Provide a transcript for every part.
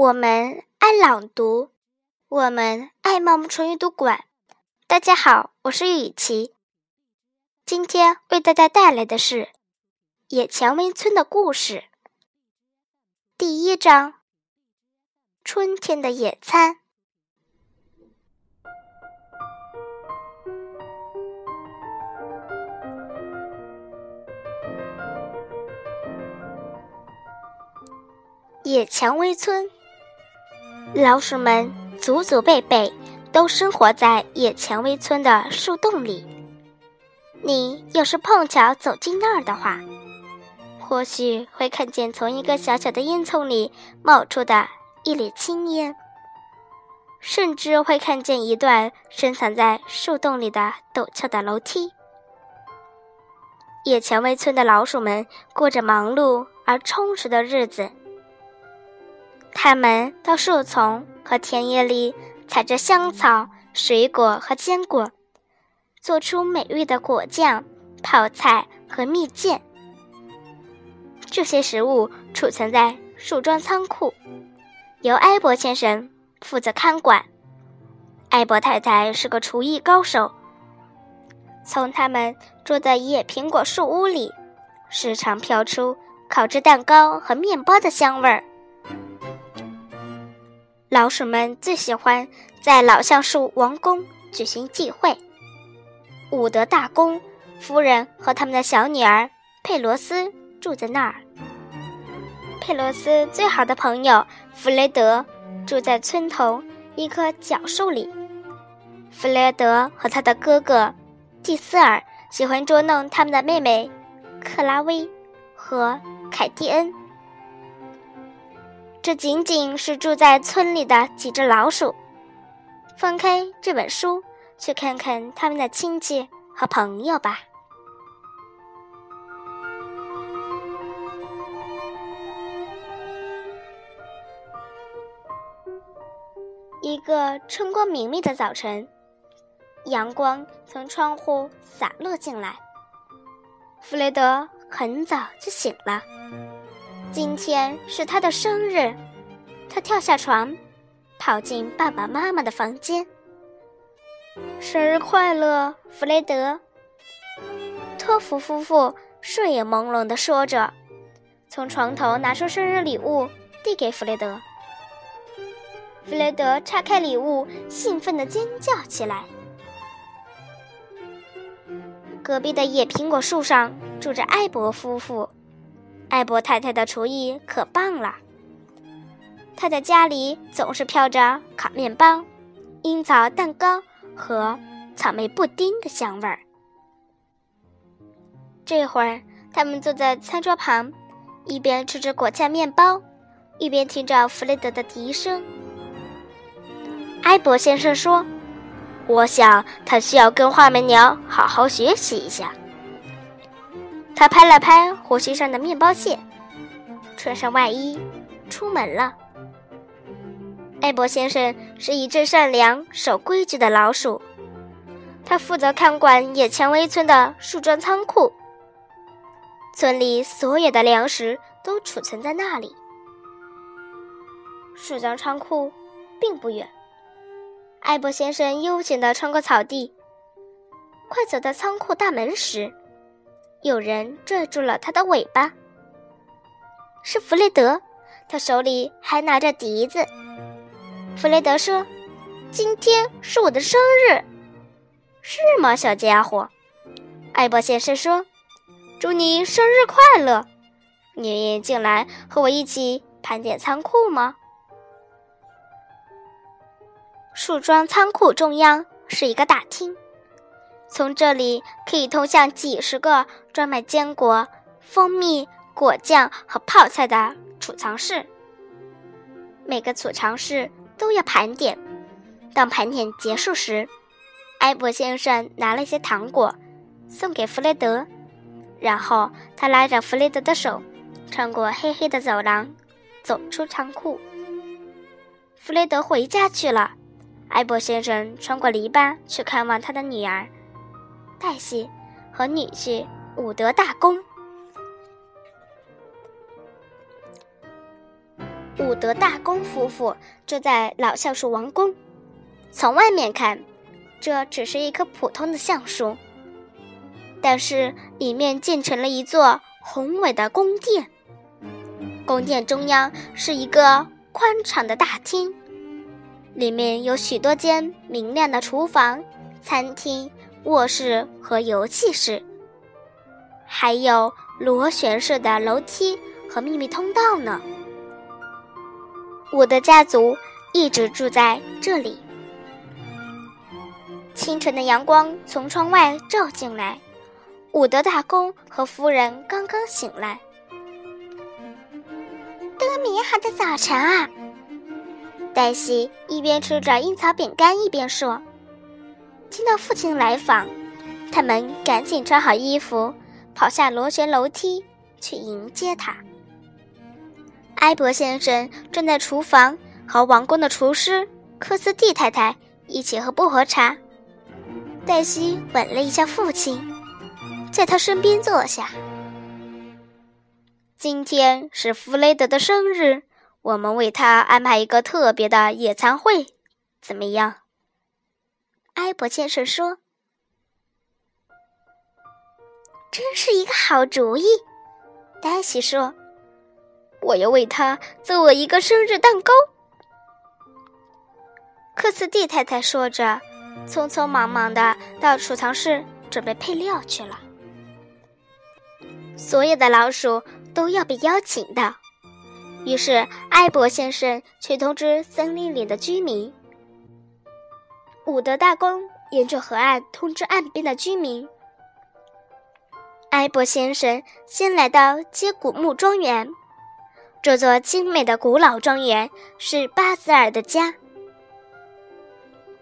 我们爱朗读，我们爱茂木纯阅读馆。大家好，我是雨琪，今天为大家带来的是《野蔷薇村的故事》第一章：春天的野餐。野蔷薇村，老鼠们祖祖辈辈都生活在野蔷薇村的树洞里。你要是碰巧走进那儿的话，或许会看见从一个小小的烟囱里冒出的一缕青烟，甚至会看见一段深藏在树洞里的陡峭的楼梯。野蔷薇村的老鼠们过着忙碌而充实的日子。他们到树丛和田野里采着香草、水果和坚果，做出美味的果酱、泡菜和蜜饯。这些食物储存在树桩仓库，由埃博先生负责看管。埃博太太是个厨艺高手，从他们住的野苹果树屋里，时常飘出烤制蛋糕和面包的香味儿。老鼠们最喜欢在老橡树王宫举行聚会。伍德大公夫人和他们的小女儿佩罗斯住在那儿。佩罗斯最好的朋友弗雷德住在村头一棵角树里。弗雷德和他的哥哥蒂斯尔喜欢捉弄他们的妹妹克拉薇和凯蒂恩。这仅仅是住在村里的几只老鼠。翻开这本书，去看看他们的亲戚和朋友吧。一个春光明媚的早晨，阳光从窗户洒落进来。弗雷德很早就醒了。今天是他的生日，他跳下床，跑进爸爸妈妈的房间。生日快乐，弗雷德！托福夫妇睡眼朦胧地说着，从床头拿出生日礼物递给弗雷德。弗雷德拆开礼物，兴奋地尖叫起来。隔壁的野苹果树上住着艾博夫妇。艾博太太的厨艺可棒了，她在家里总是飘着烤面包、樱桃蛋糕和草莓布丁的香味儿。这会儿，他们坐在餐桌旁，一边吃着果酱面包，一边听着弗雷德的笛声。艾博先生说：“我想他需要跟画眉鸟好好学习一下。”他拍了拍火星上的面包屑，穿上外衣，出门了。艾博先生是一只善良、守规矩的老鼠，他负责看管野蔷薇村的树桩仓库。村里所有的粮食都储存在那里。树桩仓库并不远。艾博先生悠闲地穿过草地，快走到仓库大门时。有人拽住了他的尾巴，是弗雷德，他手里还拿着笛子。弗雷德说：“今天是我的生日，是吗，小家伙？”艾博先生说：“祝你生日快乐！你愿意进来和我一起盘点仓库吗？”树桩仓库中央是一个大厅。从这里可以通向几十个专卖坚果、蜂蜜、果酱和泡菜的储藏室。每个储藏室都要盘点。当盘点结束时，埃博先生拿了一些糖果送给弗雷德，然后他拉着弗雷德的手，穿过黑黑的走廊，走出仓库。弗雷德回家去了。埃博先生穿过篱笆去看望他的女儿。黛西和女婿伍德大公。伍德大公夫妇住在老橡树王宫。从外面看，这只是一棵普通的橡树，但是里面建成了一座宏伟的宫殿。宫殿中央是一个宽敞的大厅，里面有许多间明亮的厨房、餐厅、卧室和游戏室，还有螺旋式的楼梯和秘密通道呢。我的家族一直住在这里。清晨的阳光从窗外照进来，伍德大公和夫人刚刚醒来。多美好的早晨啊！黛西一边吃着樱桃饼干，一边说：“听到父亲来访，他们赶紧穿好衣服，跑下螺旋楼梯去迎接他。”埃博先生正在厨房和王宫的厨师科斯蒂太太一起喝薄荷茶。黛西吻了一下父亲，在他身边坐下。今天是弗雷德的生日，我们为他安排一个特别的野餐会，怎么样？埃博先生说：“真是一个好主意。”黛西说：“我要为他做我一个生日蛋糕。”克斯蒂太太说着。匆匆忙忙的到储藏室准备配料去了。所有的老鼠都要被邀请的，于是艾博先生去通知森林里的居民。伍德大公沿着河岸通知岸边的居民。艾博先生先来到接古木庄园，这座精美的古老庄园是巴泽尔的家。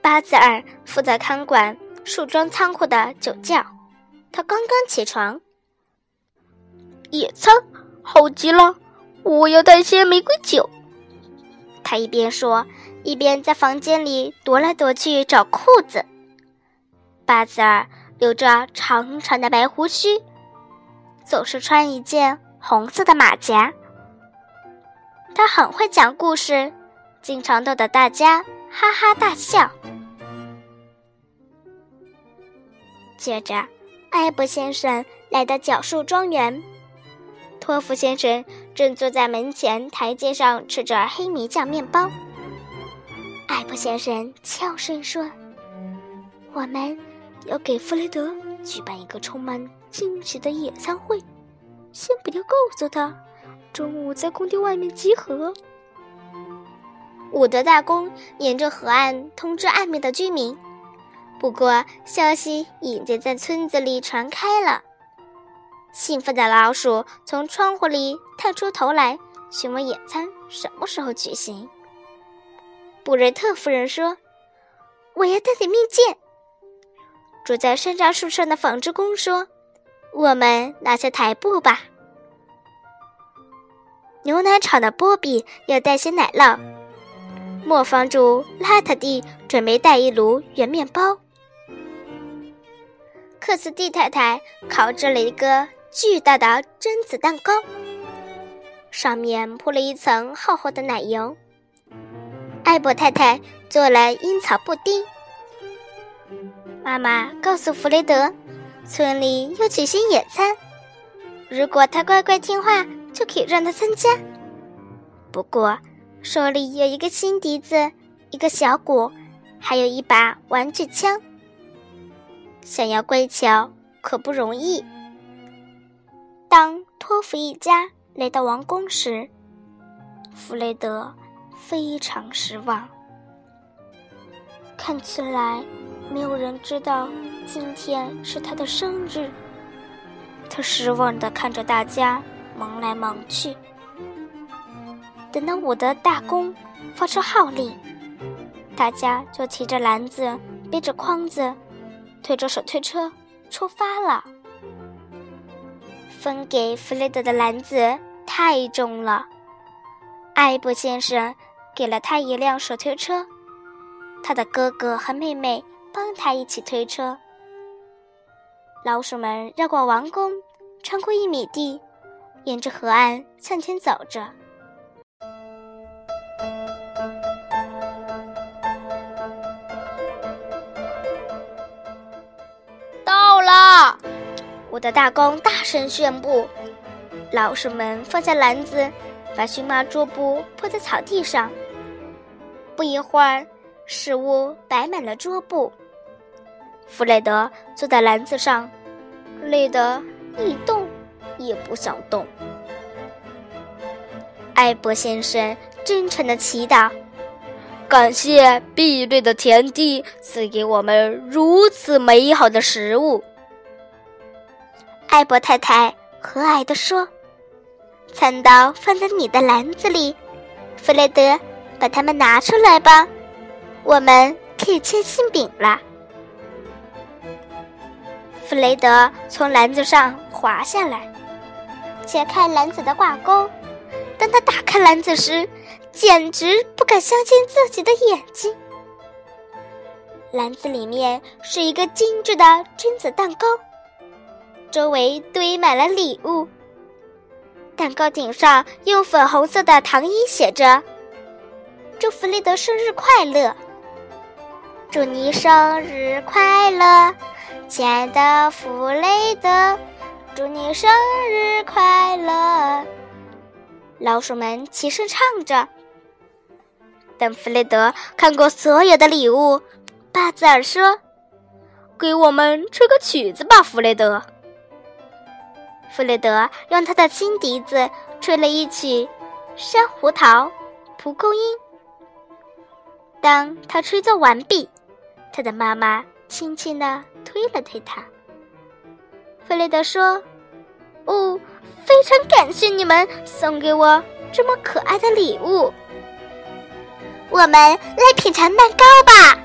巴兹尔负责看管树桩仓库的酒窖，他刚刚起床。野餐好极了，我要带些玫瑰酒。他一边说，一边在房间里踱来踱去找裤子。巴兹尔留着长长的白胡须，总是穿一件红色的马甲。他很会讲故事，经常逗得大家。哈哈大笑。接着，艾博先生来到角树庄园，托夫先生正坐在门前台阶上吃着黑莓酱面包。艾博先生悄声说：“我们要给弗雷德举办一个充满惊喜的野餐会，先不要告诉他，中午在宫殿外面集合。”伍德大公沿着河岸通知岸边的居民，不过消息已经在村子里传开了。兴奋的老鼠从窗户里探出头来，询问野餐什么时候举行。布瑞特夫人说：“我要带点面镜。”住在山楂树上的纺织工说：“我们拿下台布吧。”牛奶厂的波比要带些奶酪。磨坊主拉特蒂准备带一炉圆面包。克斯蒂太太烤制了一个巨大的榛子蛋糕，上面铺了一层厚厚的奶油。艾博太太做了樱草布丁。妈妈告诉弗雷德，村里要举行野餐，如果他乖乖听话，就可以让他参加。不过。手里有一个新笛子，一个小鼓，还有一把玩具枪。想要乖巧可不容易。当托福一家来到王宫时，弗雷德非常失望。看起来没有人知道今天是他的生日。他失望地看着大家忙来忙去。等到我的大公发出号令，大家就提着篮子、背着筐子、推着手推车出发了。分给弗雷德的篮子太重了，艾布先生给了他一辆手推车他的哥哥和妹妹帮他一起推车。老鼠们绕过王宫穿过一米地沿着河岸向前走着。到了！我的大公大声宣布老鼠们放下篮子把荨麻桌布铺在草地上不一会儿，食物摆满了桌布。弗雷德坐在篮子上，累得一动也不想动。艾博先生真诚的祈祷。”感谢碧绿的田地赐给我们如此美好的食物。艾伯太太和蔼地说：“餐刀放在你的篮子里，弗雷德，把它们拿出来吧，我们可以切馅饼了。”弗雷德从篮子上滑下来，解开篮子的挂钩。当他打开篮子时，简直不敢相信自己的眼睛。篮子里面是一个精致的榛子蛋糕，周围堆满了礼物。蛋糕顶上用粉红色的糖衣写着：“祝弗雷德生日快乐！祝你生日快乐，亲爱的弗雷德！祝你生日快乐！”老鼠们齐声唱着。等弗雷德看过所有的礼物，巴兹尔说：“给我们吹个曲子吧，弗雷德。”弗雷德用他的新笛子吹了一曲《珊瑚桃蒲公英》。当他吹奏完毕，他的妈妈轻轻地推了推他。弗雷德说：“哦，非常感谢你们送给我这么可爱的礼物。”我们来品尝蛋糕吧，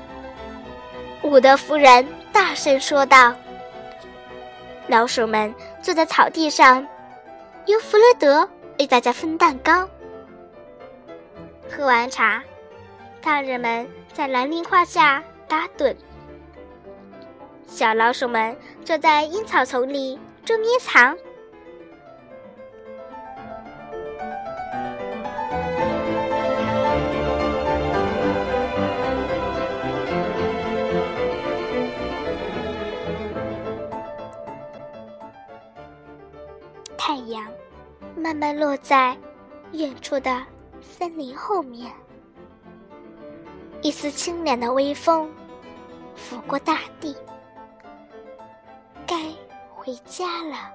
伍德夫人大声说道。老鼠们坐在草地上，由弗雷德为大家分蛋糕。喝完茶，大人们在蓝铃花下打盹，小老鼠们坐在阴草丛里捉迷藏。太阳慢慢落在远处的森林后面，一丝清凉的微风拂过大地。该回家了。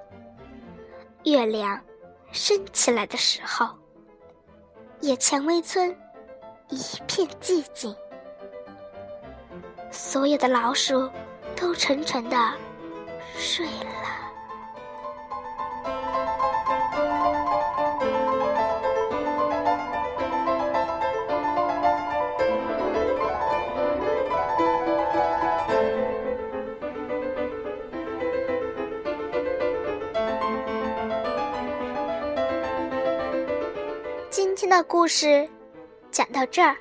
月亮升起来的时候，野蔷薇村一片寂静，所有的老鼠都沉沉的睡了。那故事讲到这儿。